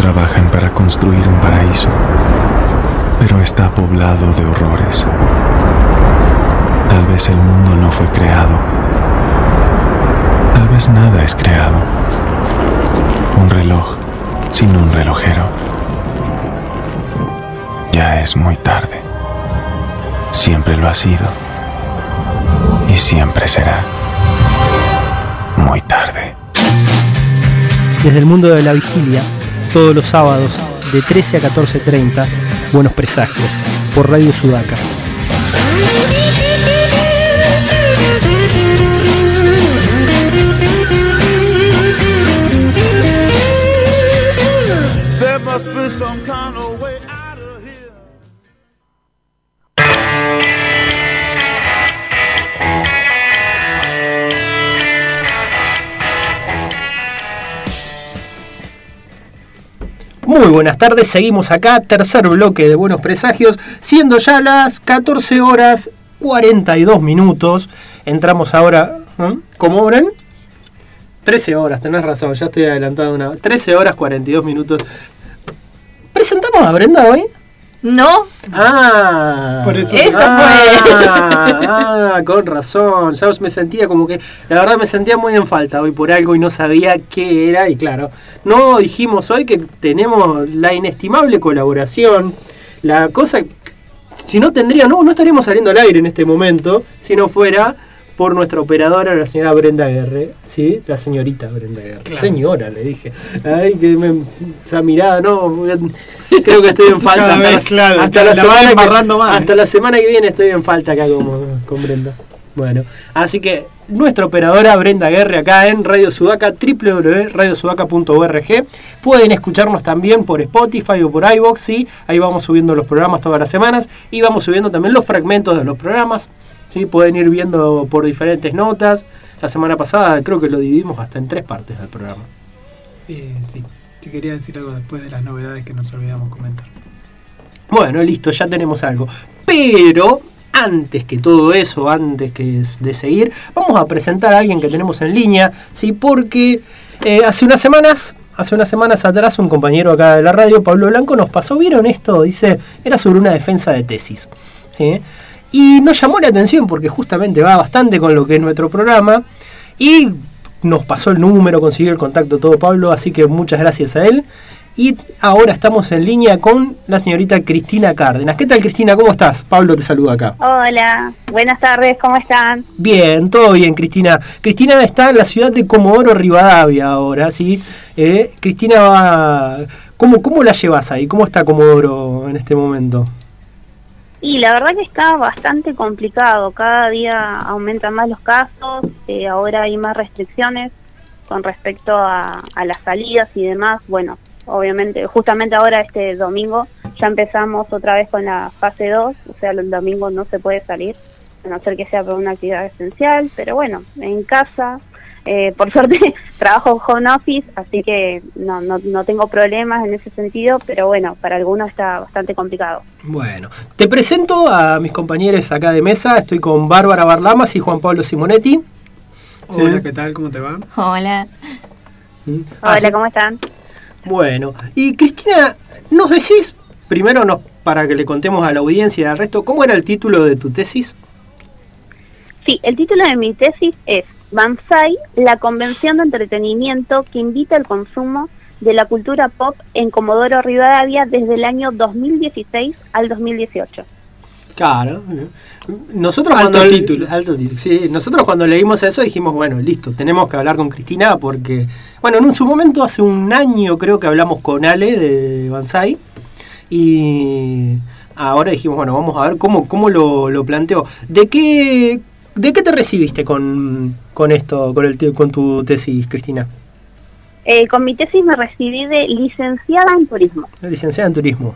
Trabajan para construir un paraíso, pero está poblado de horrores. Tal vez el mundo no fue creado. Tal vez nada es creado. Un reloj sin un relojero. Ya es muy tarde. Siempre lo ha sido. Y siempre será muy tarde. Desde el mundo de la vigilia, todos los sábados de 13 a 14.30, Buenos Presagios, por Radio Sudaca. Muy buenas tardes, seguimos acá, tercer bloque de Buenos Presagios, siendo ya las 14 horas 42 minutos. Entramos ahora, ¿eh? ¿cómo ven? 13 horas, tenés razón, ya estoy adelantado una 13 horas 42 minutos. ¿Presentamos a Brenda hoy? No, Ah, Por eso. Eso ah, ah, con razón. Ya me sentía como que, la verdad me sentía muy en falta hoy por algo y no sabía qué era. Y claro, no dijimos hoy que tenemos la inestimable colaboración, la cosa, si no tendría, no, no estaríamos saliendo al aire en este momento, si no fuera por nuestra operadora, la señora Brenda Guerre, ¿sí? La señorita Brenda Guerre. Señora, le dije. Ay, que me, esa mirada, no, creo que estoy en falta. Cada hasta vez, la- claro, hasta la la semana que- embarrando más. hasta la semana que viene estoy en falta acá como, con Brenda. Bueno, así que nuestra operadora Brenda Guerre acá en Radio Sudaca, www.radiosudaca.org. Pueden escucharnos también por Spotify o por iVoox, ¿sí? Ahí vamos subiendo los programas todas las semanas y vamos subiendo también los fragmentos de los programas. ¿Sí? Pueden ir viendo por diferentes notas. La semana pasada creo que lo dividimos hasta en tres partes del programa. Eh, sí, te quería decir algo después de las novedades que nos olvidamos comentar. Bueno, listo, ya tenemos algo. Pero antes que todo eso, antes que de seguir, vamos a presentar a alguien que tenemos en línea, ¿sí? Porque eh, hace unas semanas, hace unas semanas atrás, un compañero acá de la radio, Pablo Blanco, nos pasó, ¿vieron esto? Dice, era sobre una defensa de tesis, ¿sí? Y nos llamó la atención porque justamente va bastante con lo que es nuestro programa y nos pasó el número, consiguió el contacto todo Pablo, así que muchas gracias a él. Y ahora estamos en línea con la señorita Cristina Cárdenas. ¿Qué tal Cristina? ¿Cómo estás? Pablo te saluda acá. Hola, buenas tardes, ¿cómo están? Bien, todo bien, Cristina. Cristina está en la ciudad de Comodoro Rivadavia ahora, ¿sí? Eh, Cristina va... ¿Cómo, ¿Cómo la llevas ahí? ¿Cómo está Comodoro en este momento? Y la verdad que está bastante complicado, cada día aumentan más los casos, eh, ahora hay más restricciones con respecto a, a las salidas y demás. Bueno, obviamente, justamente ahora este domingo ya empezamos otra vez con la fase 2, o sea, el domingo no se puede salir, a no ser que sea por una actividad esencial, pero bueno, en casa, eh, por suerte trabajo home office, así que no, no, no tengo problemas en ese sentido, pero bueno, para algunos está bastante complicado. Bueno, te presento a mis compañeros acá de mesa. Estoy con Bárbara Barlamas y Juan Pablo Simonetti. Hola, ¿qué tal? ¿Cómo te va? hola. Mm. Hola, Así- ¿cómo están? Bueno, y Cristina, ¿nos decís, primero nos, para que le contemos a la audiencia y al resto, cómo era el título de tu tesis? Sí, el título de mi tesis es Banzai, la convención de entretenimiento que invita al consumo de la cultura pop en Comodoro Rivadavia desde el año 2016 al 2018. Claro. Nosotros Alto cuando título. alto título. Sí, nosotros cuando leímos eso dijimos, bueno, listo, tenemos que hablar con Cristina porque, bueno, en su momento hace un año creo que hablamos con Ale de Banzai y ahora dijimos, bueno, vamos a ver cómo, cómo lo, lo planteó. ¿De qué, de qué te recibiste con, con esto, con, el, con tu tesis, Cristina? Eh, con mi tesis me recibí de licenciada en turismo. Licenciada en turismo.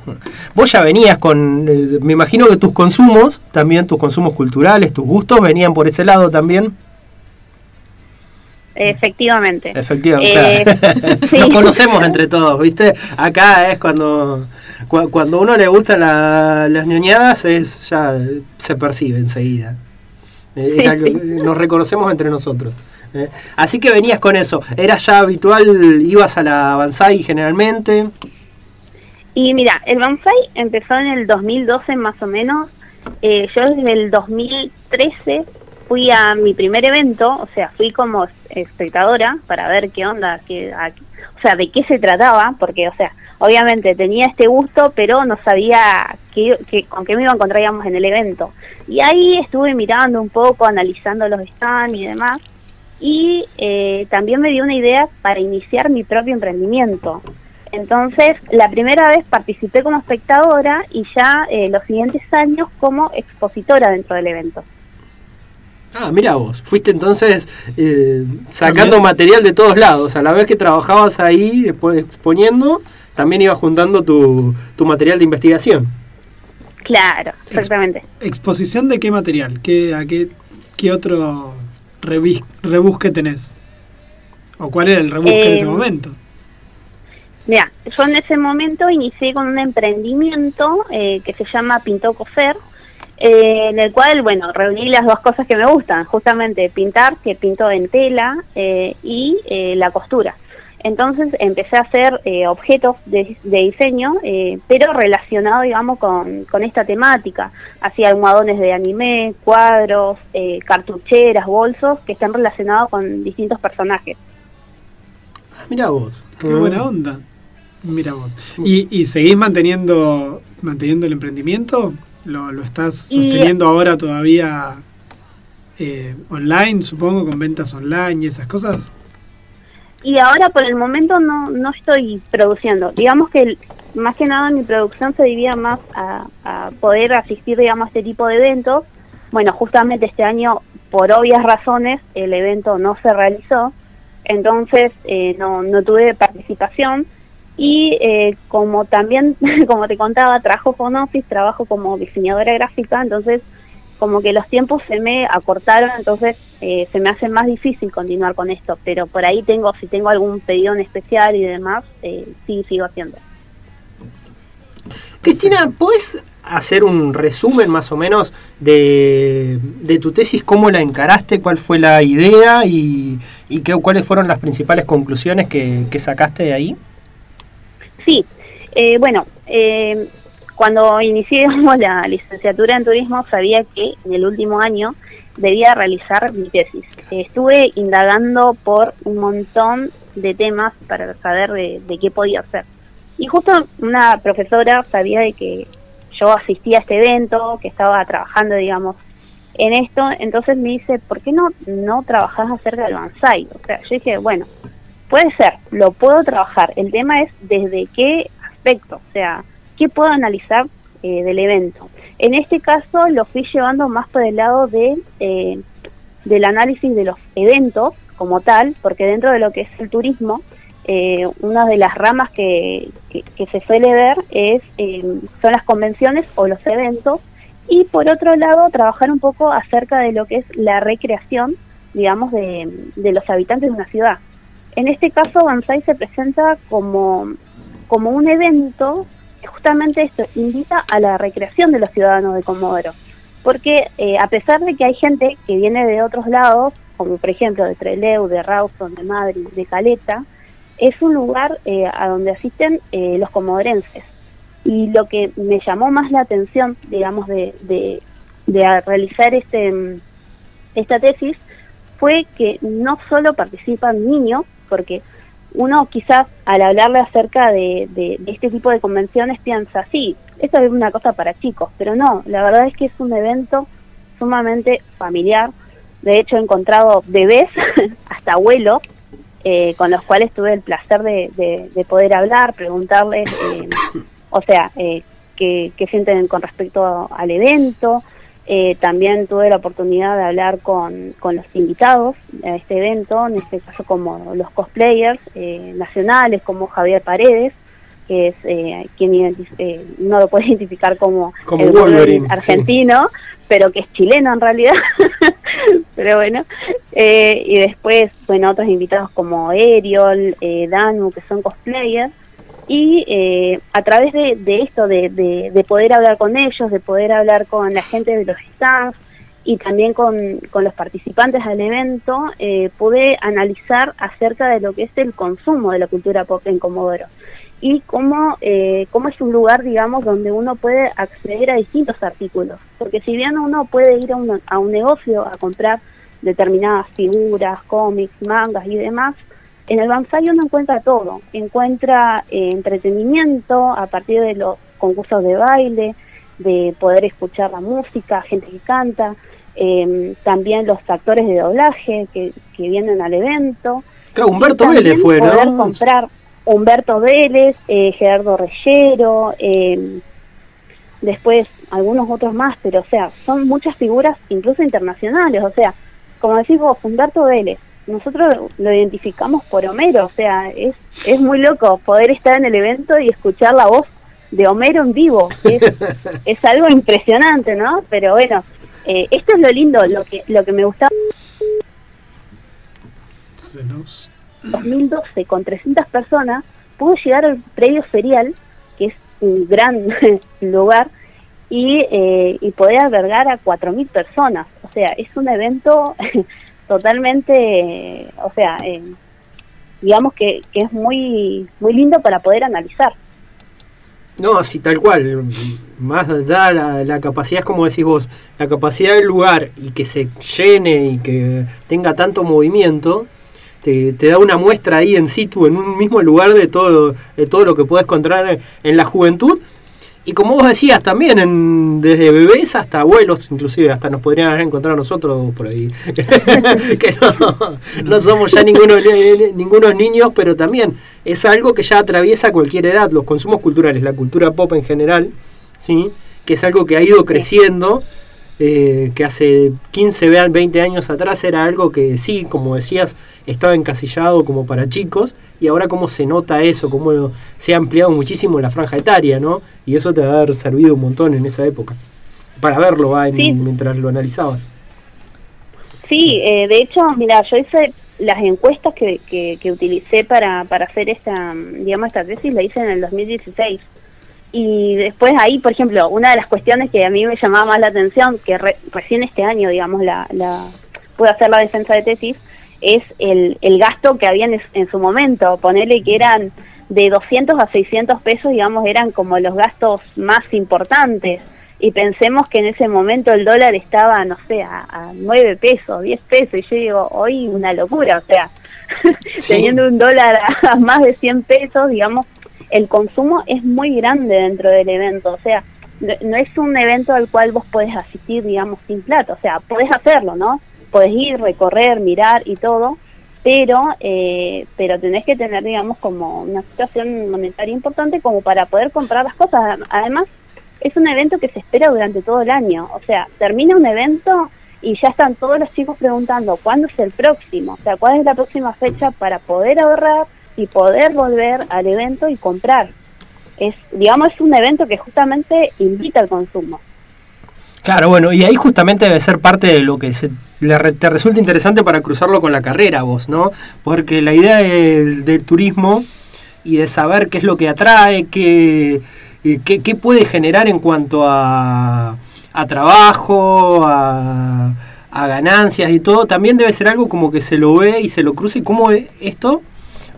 Vos ya venías con, eh, me imagino que tus consumos, también tus consumos culturales, tus gustos, venían por ese lado también. Efectivamente. Efectivamente. Eh, claro. sí. Nos conocemos entre todos, ¿viste? Acá es cuando cu- cuando uno le gustan la- las ñoñadas, es ya se percibe enseguida. Eh, que nos reconocemos entre nosotros. ¿eh? Así que venías con eso. ¿Era ya habitual? ¿Ibas a la Banzai generalmente? Y mira, el bonsai empezó en el 2012 más o menos. Eh, yo desde el 2013 fui a mi primer evento, o sea, fui como espectadora para ver qué onda, qué, o sea, de qué se trataba, porque, o sea, obviamente tenía este gusto, pero no sabía qué, qué- con qué me iba a encontrar, digamos, en el evento. Y ahí estuve mirando un poco, analizando los stands y demás, y eh, también me dio una idea para iniciar mi propio emprendimiento. Entonces, la primera vez participé como espectadora y ya eh, los siguientes años como expositora dentro del evento. Ah, mira vos. Fuiste entonces eh, sacando También. material de todos lados. A la vez que trabajabas ahí, después exponiendo, también ibas juntando tu, tu material de investigación. Claro, exactamente. ¿Exposición de qué material? ¿Qué, ¿A qué, qué otro rebusque tenés? ¿O cuál era el rebusque en ese Eh, momento? Mira, yo en ese momento inicié con un emprendimiento eh, que se llama Pintó Coser, eh, en el cual, bueno, reuní las dos cosas que me gustan, justamente pintar, que pinto en tela, eh, y eh, la costura. Entonces empecé a hacer eh, objetos de, de diseño, eh, pero relacionado, digamos, con, con esta temática. Hacía almohadones de anime, cuadros, eh, cartucheras, bolsos, que están relacionados con distintos personajes. Ah, mira vos. Qué buena onda. Mira vos. ¿Y, y seguís manteniendo manteniendo el emprendimiento? ¿Lo, lo estás Y- sosteniendo ahora todavía eh, online, supongo, con ventas online y esas cosas? Y ahora por el momento no, no estoy produciendo. Digamos que más que nada mi producción se divide más a, a poder asistir, digamos, a este tipo de eventos. Bueno, justamente este año, por obvias razones, el evento no se realizó. Entonces, eh, no, no tuve participación. Y eh, como también, como te contaba, trabajo con Office, trabajo como diseñadora gráfica, entonces como que los tiempos se me acortaron, entonces eh, se me hace más difícil continuar con esto, pero por ahí tengo, si tengo algún pedido en especial y demás, eh, sí sigo haciendo. Cristina, ¿podés hacer un resumen más o menos de, de tu tesis? ¿Cómo la encaraste? ¿Cuál fue la idea? ¿Y, y qué, cuáles fueron las principales conclusiones que, que sacaste de ahí? Sí, eh, bueno, eh, cuando inicié digamos, la licenciatura en turismo sabía que en el último año debía realizar mi tesis. Estuve indagando por un montón de temas para saber de, de qué podía hacer. Y justo una profesora sabía de que yo asistía a este evento, que estaba trabajando, digamos, en esto, entonces me dice, ¿por qué no, no trabajás acerca del bonsai? O sea, yo dije, bueno, puede ser, lo puedo trabajar. El tema es desde qué aspecto, o sea, qué puedo analizar eh, del evento. En este caso lo fui llevando más por el lado de eh, del análisis de los eventos como tal, porque dentro de lo que es el turismo, eh, una de las ramas que, que, que se suele ver es eh, son las convenciones o los eventos y por otro lado trabajar un poco acerca de lo que es la recreación, digamos, de, de los habitantes de una ciudad. En este caso, Banzai se presenta como, como un evento justamente esto invita a la recreación de los ciudadanos de Comodoro. Porque eh, a pesar de que hay gente que viene de otros lados, como por ejemplo de Trelew, de Rawson, de Madrid, de Caleta, es un lugar eh, a donde asisten eh, los comodorenses. Y lo que me llamó más la atención, digamos, de, de, de realizar este, mm, esta tesis fue que no solo participan niños, porque uno quizás al hablarle acerca de, de, de este tipo de convenciones piensa, sí, esto es una cosa para chicos, pero no, la verdad es que es un evento sumamente familiar. De hecho, he encontrado bebés, hasta abuelos, eh, con los cuales tuve el placer de, de, de poder hablar, preguntarles, eh, o sea, eh, qué, qué sienten con respecto al evento. Eh, también tuve la oportunidad de hablar con, con los invitados a este evento, en este caso como los cosplayers eh, nacionales, como Javier Paredes, que es eh, quien eh, no lo puede identificar como, Como el Wolverine, sí. argentino, pero que es chileno en realidad. pero bueno, eh, y después, bueno, otros invitados como Eriol, eh, Danu, que son cosplayers. Y eh, a través de, esto, de, de, de poder hablar con ellos, de poder hablar con la gente de los stands y también con, con los participantes del evento eh, pude analizar acerca de lo que es el consumo de la cultura pop en Comodoro y cómo, eh, cómo es un lugar, digamos, donde uno puede acceder a distintos artículos. Porque si bien uno puede ir a un, a un negocio a comprar determinadas figuras, cómics, mangas y demás, en el Banzai uno encuentra todo. Encuentra eh, entretenimiento a partir de los concursos de baile, de poder escuchar la música, gente que canta, eh, también los actores de doblaje que, que vienen al evento. Claro, Humberto Vélez fue, poder ¿no? comprar Humberto Vélez, eh, Gerardo Reyero, eh, después algunos otros más, pero o sea, son muchas figuras incluso internacionales, o sea, como decís vos, Humberto Vélez, nosotros lo identificamos por Homero, o sea, es, es muy loco poder estar en el evento y escuchar la voz de Homero en vivo, es, es algo impresionante, ¿no? Pero bueno, eh, esto es lo lindo, lo que, lo que me gustaba Se nos- 2012 con 300 personas pudo llegar al predio ferial, que es un gran lugar, y, eh, y poder albergar a 4.000 personas. O sea, es un evento totalmente, o sea, eh, digamos que, que es muy, muy lindo para poder analizar. No, sí, tal cual. Más da la, la capacidad, es como decís vos, la capacidad del lugar y que se llene y que tenga tanto movimiento, te, te da una muestra ahí en situ, en un mismo lugar de todo, de todo lo que puedes encontrar en la juventud. Y como vos decías también, en- desde bebés hasta abuelos, inclusive hasta nos podrían haber encontrado nosotros por ahí. que no, no somos ya ninguno, ningunos niños, pero también es algo que ya atraviesa cualquier edad, los consumos culturales, la cultura pop en general, ¿sí? que es algo que ha ido creciendo, eh, que hace 15, vean, 20 años atrás era algo que sí, como decías, estaba encasillado como para chicos, y ahora cómo se nota eso, cómo se ha ampliado muchísimo la franja etaria, ¿no? Y eso te va a haber servido un montón en esa época, para verlo va, en- Sí. mientras lo analizabas. Sí, eh, de hecho, mira, yo hice las encuestas que, que, que utilicé para, para hacer esta, digamos, esta tesis, la hice en el 2016. Y después ahí, por ejemplo, una de las cuestiones que a mí me llamaba más la atención, que re- recién este año, digamos, la, la pude hacer la defensa de tesis, es el, el gasto que había en, su momento. Ponerle que eran de 200 a 600 pesos, digamos, eran como los gastos más importantes. Y pensemos que en ese momento el dólar estaba, no sé, a, a 9 pesos, 10 pesos. Y yo digo, hoy una locura, o sea, Sí. teniendo un dólar a, a más de 100 pesos, digamos, el consumo es muy grande dentro del evento. O sea, no, es un evento al cual vos podés asistir, digamos, sin plata. O sea, podés hacerlo, ¿no? Podés ir, recorrer, mirar y todo, pero eh, pero tenés que tener, digamos, como una situación monetaria importante como para poder comprar las cosas. Además, es un evento que se espera durante todo el año. O sea, termina un evento y ya están todos los chicos preguntando cuándo es el próximo, o sea, cuál es la próxima fecha para poder ahorrar y poder volver al evento y comprar. Es, digamos, es un evento que justamente invita al consumo. Claro, bueno, y ahí justamente debe ser parte de lo que se, le te resulta interesante para cruzarlo con la carrera vos, ¿no? Porque la idea del, turismo y de saber qué es lo que atrae, qué, y qué, qué puede generar en cuanto a, a trabajo, a, ganancias y todo, también debe ser algo como que se lo ve y se lo cruza y cómo esto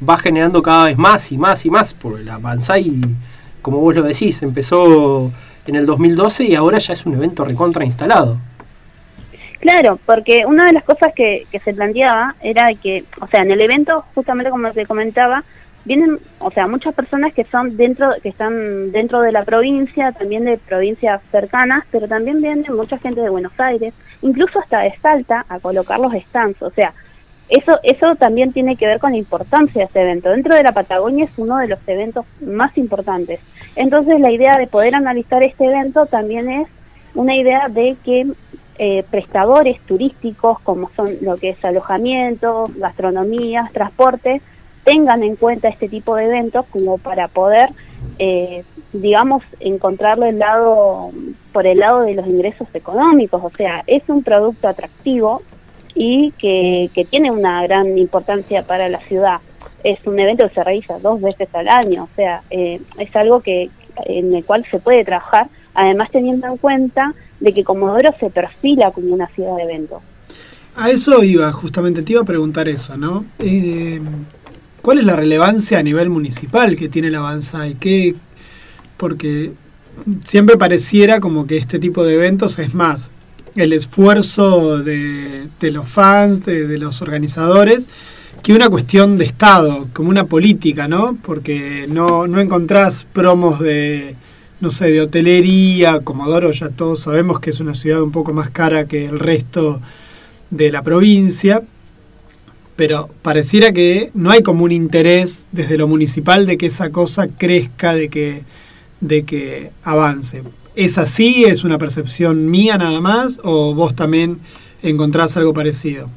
va generando cada vez más y más y más, porque la Banzai, como vos lo decís, empezó en el 2012 y ahora ya es un evento recontra instalado. Claro, porque una de las cosas que, que se planteaba era que, o sea, en el evento, justamente como te comentaba, vienen, o sea, muchas personas que son dentro, que están dentro de la provincia, también de provincias cercanas, pero también viene mucha gente de Buenos Aires, incluso hasta de Salta, a colocar los stands, o sea, eso, eso también tiene que ver con la importancia de este evento. Dentro de la Patagonia es uno de los eventos más importantes. Entonces la idea de poder analizar este evento también es una idea de que eh, prestadores turísticos, como son lo que es alojamiento, gastronomía, transporte, tengan en cuenta este tipo de eventos como para poder, eh, digamos, encontrarlo el lado, por el lado de los ingresos económicos. O sea, es un producto atractivo y que, que tiene una gran importancia para la ciudad. Es un evento que se realiza dos veces al año, o sea, eh, es algo que en el cual se puede trabajar, además teniendo en cuenta de que Comodoro se perfila como una ciudad de eventos. A eso iba, justamente te iba a preguntar eso, ¿no? Eh, ¿Cuál es la relevancia a nivel municipal que tiene la Avanza y qué? Porque siempre pareciera como que este tipo de eventos es más el esfuerzo de, los fans, de, de los organizadores, que una cuestión de Estado, como una política, ¿no? Porque no, no encontrás promos de, no sé, de hotelería, Comodoro ya todos sabemos que es una ciudad un poco más cara que el resto de la provincia, pero pareciera que no hay como un interés desde lo municipal de que esa cosa crezca, de que, de que avance. ¿Es así? ¿Es una percepción mía nada más? ¿O vos también encontrás algo parecido?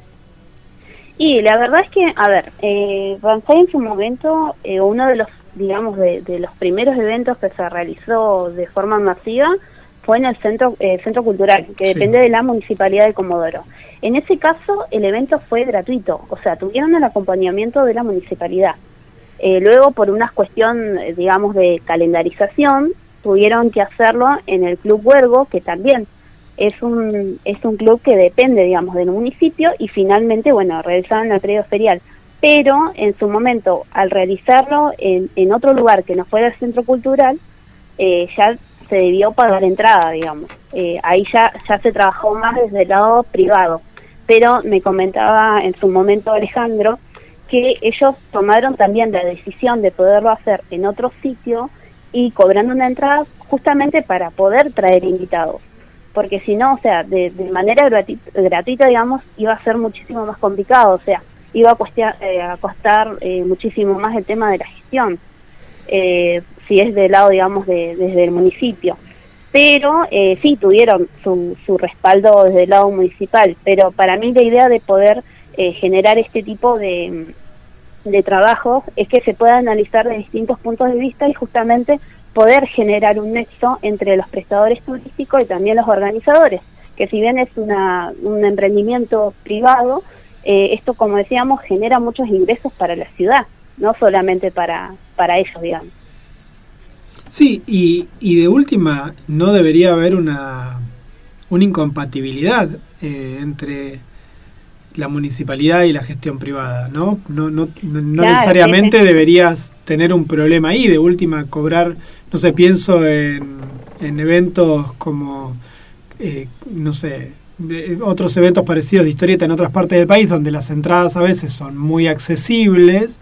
Y la verdad es que, a ver, eh, Banzai en su momento, eh, uno de los, digamos, de, de, los primeros eventos que se realizó de forma masiva fue en el Centro, eh, centro Cultural, que Sí. depende de la Municipalidad de Comodoro. En ese caso, el evento fue gratuito, o sea, tuvieron el acompañamiento de la Municipalidad. Eh, luego, por una cuestión, eh, digamos, de calendarización, tuvieron que hacerlo en el Club Huergo, que también es un, es un club que depende, digamos, del municipio y finalmente, bueno, realizaron el periodo ferial. Pero en su momento, al realizarlo en, en otro lugar que no fuera el centro cultural, eh, ya se debió pagar entrada, digamos. Eh, ahí ya, ya se trabajó más desde el lado privado. Pero me comentaba en su momento Alejandro que ellos tomaron también la decisión de poderlo hacer en otro sitio y cobrando una entrada justamente para poder traer invitados. Porque si no, o sea, de, de manera gratuita, digamos, iba a ser muchísimo más complicado, o sea, iba a, cuestia- eh, a costar eh, muchísimo más el tema de la gestión, eh, si es del lado, digamos, de, desde el municipio. Pero eh, sí tuvieron su, su respaldo desde el lado municipal, pero para mí la idea de poder eh, generar este tipo de, de trabajos es que se pueda analizar de distintos puntos de vista y justamente poder generar un nexo entre los prestadores turísticos y también los organizadores, que si bien es una, un emprendimiento privado, eh, esto como decíamos genera muchos ingresos para la ciudad, no solamente para, para ellos, digamos. Sí, y, y de última, no debería haber una, una incompatibilidad eh, entre la municipalidad y la gestión privada, ¿no? No, no, no- no Claro, necesariamente sí, sí. deberías tener un problema ahí, de última cobrar, no sé, pienso en, en eventos como, eh, no sé, de- otros eventos parecidos de historieta en otras partes del país, donde las entradas a veces son muy accesibles,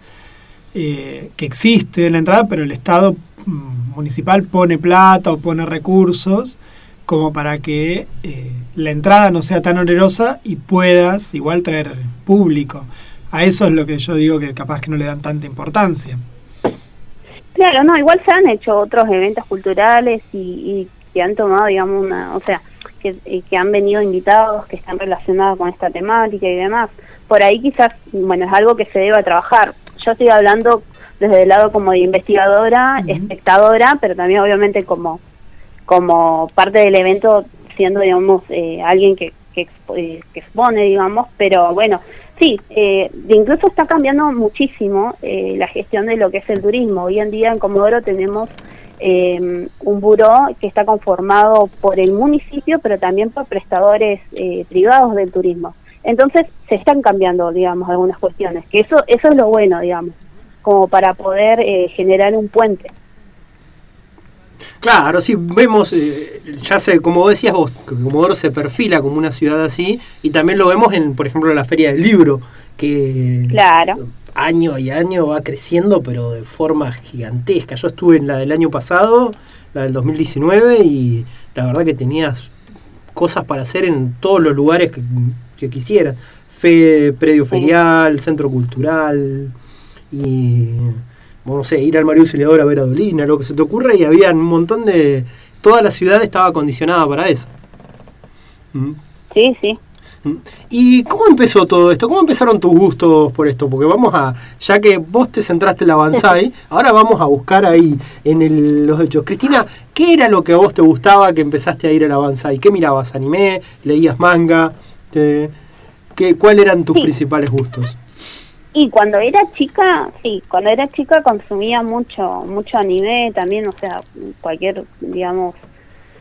eh, que existe la entrada, pero el Estado mm, municipal pone plata o pone recursos como para que eh, la entrada no sea tan onerosa y puedas igual traer público. A eso es lo que yo digo que capaz que no le dan tanta importancia. Claro, no, igual se han hecho otros eventos culturales y, y que han tomado, digamos, una, o sea, que, que han venido invitados que están relacionados con esta temática y demás. Por ahí quizás, bueno, es algo que se deba trabajar. Yo estoy hablando desde el lado como de investigadora, espectadora, pero también obviamente como, como parte del evento, siendo, digamos, eh, alguien que, que, expo- eh, que expone, digamos, pero bueno, sí, eh, incluso está cambiando muchísimo eh, la gestión de lo que es el turismo. Hoy en día en Comodoro tenemos eh, un buró que está conformado por el municipio, pero también por prestadores privados del turismo. Entonces se están cambiando, digamos, algunas cuestiones, que eso eso es lo bueno, digamos, como para poder generar un puente. Claro, sí, vemos, eh, ya sé, como decías vos, Comodoro se perfila como una ciudad así, y también lo vemos en, por ejemplo, la Feria del Libro, que Claro. año y año va creciendo, pero de forma gigantesca. Yo estuve en la del año pasado, la del 2019, y la verdad que tenías cosas para hacer en todos los lugares que, que quisieras. Fe, predio Sí. ferial, centro cultural, y no sé, ir al Mario Auxiliador a ver a Dolina, lo que se te ocurra, y había un montón de... Toda la ciudad estaba acondicionada para eso. Mm. Sí, sí. Mm. ¿Y cómo empezó todo esto? ¿Cómo empezaron tus gustos por esto? Porque vamos a, ya que vos te centraste en la Banzai, ahora vamos a buscar ahí en el- los hechos. Cristina, ¿qué era lo que a vos te gustaba que empezaste a ir a la Banzai? ¿Qué mirabas? ¿Anime? ¿Leías manga? Te- ¿qué, ¿Cuáles eran tus Sí. principales gustos? Y cuando era chica, sí, cuando era chica consumía mucho, mucho anime también, o sea, cualquier, digamos,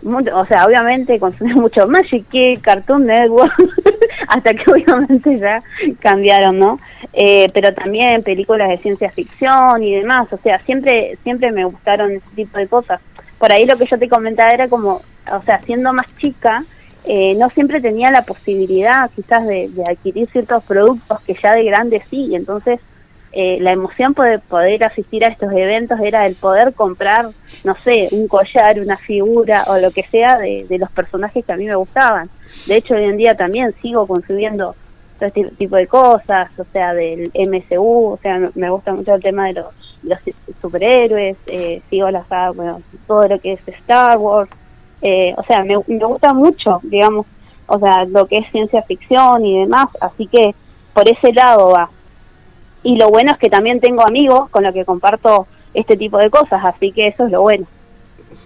o sea, obviamente consumí mucho Magic Kids, Cartoon Network, hasta que obviamente ya cambiaron, ¿no? Eh, pero también películas de ciencia ficción y demás, o sea, siempre siempre me gustaron ese tipo de cosas. Por ahí lo que yo te comentaba era como, o sea, siendo más chica, eh, no siempre tenía la posibilidad quizás de, adquirir ciertos productos que ya de grande sí, entonces eh, la emoción de poder asistir a estos eventos era el poder comprar, no sé, un collar, una figura o lo que sea de, de los personajes que a mí me gustaban. De hecho, hoy en día también sigo consumiendo todo este tipo de cosas, o sea, del MCU, o sea, me- gusta mucho el tema de los, superhéroes, eh, sigo la bueno, todo lo que es Star Wars, eh, o sea, me, me gusta mucho, digamos, o sea, lo que es ciencia ficción y demás, así que por ese lado va. Y lo bueno es que también tengo amigos con los que comparto este tipo de cosas, así que eso es lo bueno.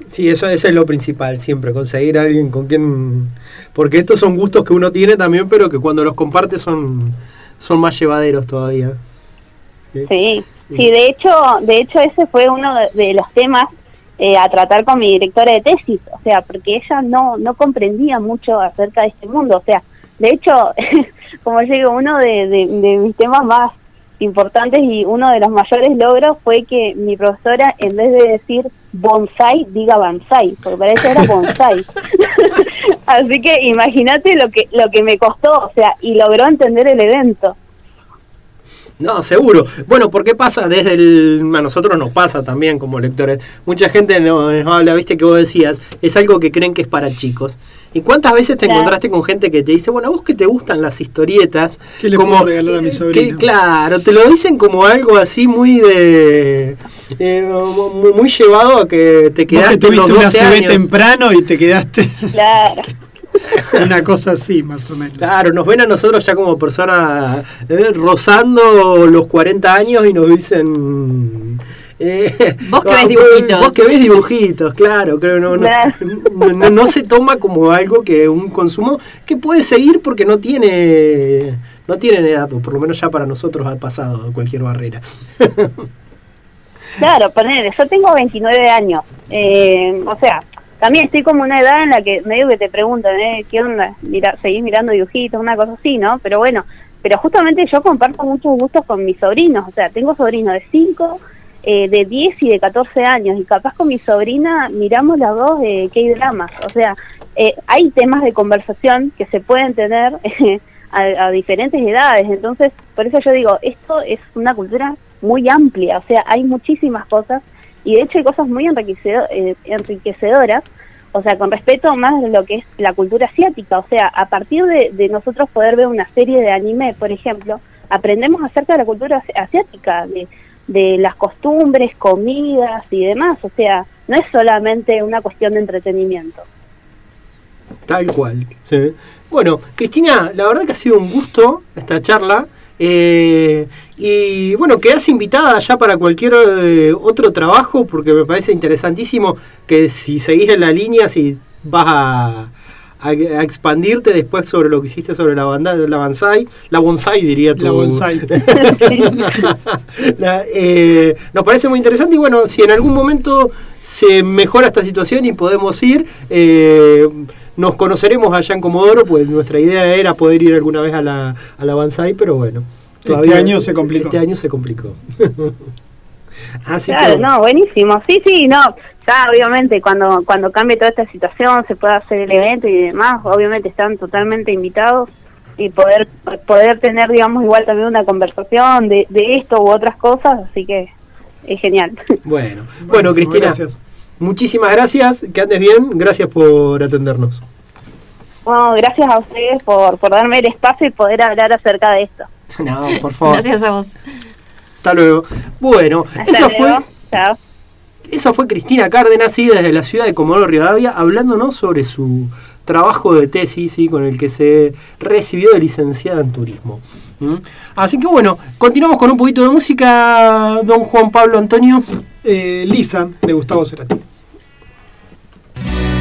Sí, eso, eso es lo principal, siempre, conseguir a alguien con quien... Porque estos son gustos que uno tiene también, pero que cuando los comparte son, son más llevaderos todavía. Sí. Sí, sí, de hecho, de hecho ese fue uno de, de los temas eh, a tratar con mi directora de tesis, o sea, porque ella no no comprendía mucho acerca de este mundo, o sea, de hecho, como yo digo, uno de, de, de mis temas más importantes y uno de los mayores logros fue que mi profesora, en vez de decir bonsai, diga banzai, porque para ella era bonsai. Así que imagínate lo que lo que me costó, o sea, y logró entender el evento. No, seguro. Bueno, porque pasa desde el... A nosotros nos pasa también como lectores. Mucha gente nos, nos habla, viste que vos decías, es algo que creen que es para chicos. ¿Y cuántas veces te Claro. encontraste con gente que te dice, bueno, a vos que te gustan las historietas? ¿Qué le como, puedo regalar a mi sobrino? que, claro, te lo dicen como algo así muy de... eh, muy, muy llevado a que te Vos quedaste que en los tuviste una 12 CB años. temprano y te quedaste Claro. una cosa así, más o menos. Claro, nos ven a nosotros ya como personas eh, rozando los 40 años y nos dicen... eh, Vos que ah, ves dibujitos. Vos que ves dibujitos, claro, creo no, no, no, no- no se toma como algo que un consumo que puede seguir porque no tiene no tienen edad, o por lo menos ya para nosotros ha pasado cualquier barrera. Claro, ponele, yo tengo 29 años. Eh, o sea, también estoy como una edad en la que medio que te preguntan, ¿eh? ¿Qué onda? Mira, seguís mirando dibujitos, una cosa así, ¿no? Pero bueno, pero justamente yo comparto muchos gustos con mis sobrinos. O sea, tengo sobrinos de 5, eh, de 10 y de 14 años. Y capaz con mi sobrina miramos las dos de K-dramas. O sea, eh, hay temas de conversación que se pueden tener a, a diferentes edades. Entonces, por eso yo digo, esto es una cultura muy amplia. O sea, hay muchísimas cosas. Y de hecho hay cosas muy eh, enriquecedoras o sea, con respeto más de lo que es la cultura asiática, o sea, a partir de, de nosotros poder ver una serie de anime, por ejemplo, aprendemos acerca de la cultura asi- asiática, de, de las costumbres, comidas y demás, o sea, no es solamente una cuestión de entretenimiento. Tal cual. sí. Bueno, Cristina, la verdad que ha sido un gusto esta charla. Eh, y bueno, quedás invitada ya para cualquier eh, otro trabajo, porque me parece interesantísimo que si seguís en la línea, si vas a, a- a expandirte después sobre lo que hiciste sobre la banda, la bonsai, la bonsai diría tú. La bonsai. La- eh, nos parece muy interesante y bueno, si en algún momento se mejora esta situación y podemos ir, nos conoceremos allá en Comodoro, pues nuestra idea era poder ir alguna vez a la, a la Banzai, pero bueno. Este año se complicó. Este año se complicó. Así Claro, que, no, buenísimo. Sí, sí, no. Ya, obviamente, cuando cuando cambie toda esta situación, se pueda hacer el evento y demás, obviamente están totalmente invitados y poder poder tener, digamos, igual también una conversación de, de esto u otras cosas, así que es genial. bueno, bueno Buenísimo, Cristina, gracias. Muchísimas gracias, que andes bien, gracias por atendernos. Bueno, gracias a ustedes por, por darme el espacio y poder hablar acerca de esto. No, por favor. Gracias a vos. Hasta luego. Bueno, Hasta esa luego. fue Chao. Esa fue Cristina Cárdenas, sí, desde la ciudad de Comodoro Rivadavia, hablándonos sobre su trabajo de tesis, ¿sí? con el que se recibió de licenciada en turismo. ¿Mm? Así que bueno, continuamos con un poquito de música, don Juan Pablo Antonio. Eh, Lisa, de Gustavo Cerati. Bye.